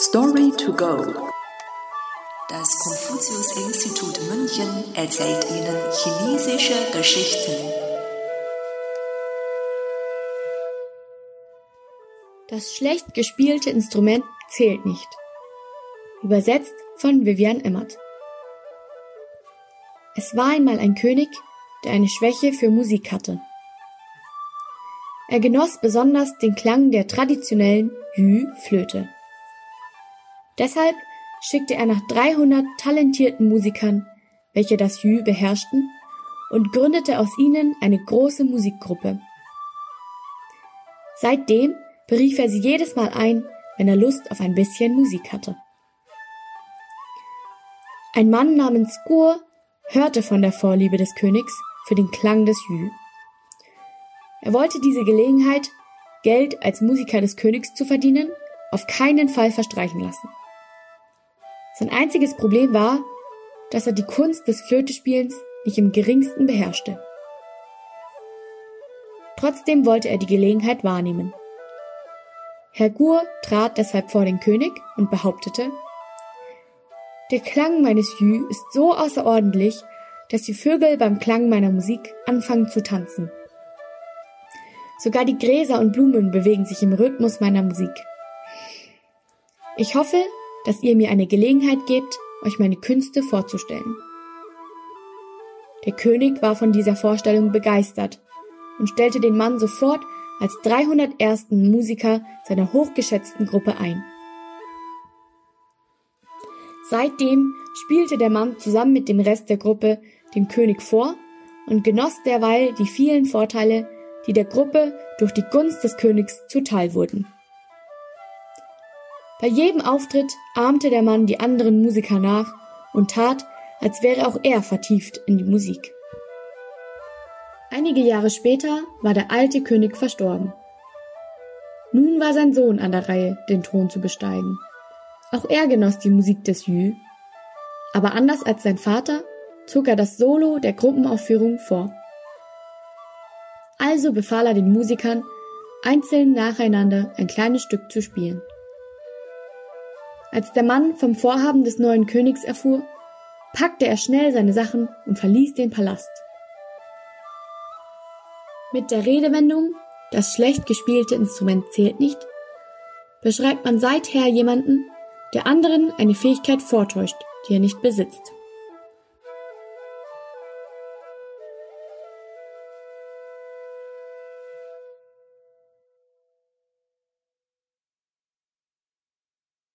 Story to go. Das Konfuzius-Institut München erzählt Ihnen chinesische Geschichten. Das schlecht gespielte Instrument zählt nicht. Übersetzt von Vivian Emmert. Es war einmal ein König, der eine Schwäche für Musik hatte. Er genoss besonders den Klang der traditionellen Yu-Flöte. Deshalb schickte er nach 300 talentierten Musikern, welche das Yu beherrschten, und gründete aus ihnen eine große Musikgruppe. Seitdem berief er sie jedes Mal ein, wenn er Lust auf ein bisschen Musik hatte. Ein Mann namens Gur hörte von der Vorliebe des Königs für den Klang des Yu. Er wollte diese Gelegenheit, Geld als Musiker des Königs zu verdienen, auf keinen Fall verstreichen lassen. Sein einziges Problem war, dass er die Kunst des Flötespielens nicht im geringsten beherrschte. Trotzdem wollte er die Gelegenheit wahrnehmen. Herr Gur trat deshalb vor den König und behauptete, der Klang meines Jü ist so außerordentlich, dass die Vögel beim Klang meiner Musik anfangen zu tanzen. Sogar die Gräser und Blumen bewegen sich im Rhythmus meiner Musik. Ich hoffe, dass ihr mir eine Gelegenheit gebt, euch meine Künste vorzustellen. Der König war von dieser Vorstellung begeistert und stellte den Mann sofort als 301. Musiker seiner hochgeschätzten Gruppe ein. Seitdem spielte der Mann zusammen mit dem Rest der Gruppe dem König vor und genoss derweil die vielen Vorteile, die der Gruppe durch die Gunst des Königs zuteil wurden. Bei jedem Auftritt ahmte der Mann die anderen Musiker nach und tat, als wäre auch er vertieft in die Musik. Einige Jahre später war der alte König verstorben. Nun war sein Sohn an der Reihe, den Thron zu besteigen. Auch er genoss die Musik des Jü, aber anders als sein Vater zog er das Solo der Gruppenaufführung vor. Also befahl er den Musikern, einzeln nacheinander ein kleines Stück zu spielen. Als der Mann vom Vorhaben des neuen Königs erfuhr, packte er schnell seine Sachen und verließ den Palast. Mit der Redewendung das schlecht gespielte Instrument zählt nicht, beschreibt man seither jemanden, der anderen eine Fähigkeit vortäuscht, die er nicht besitzt.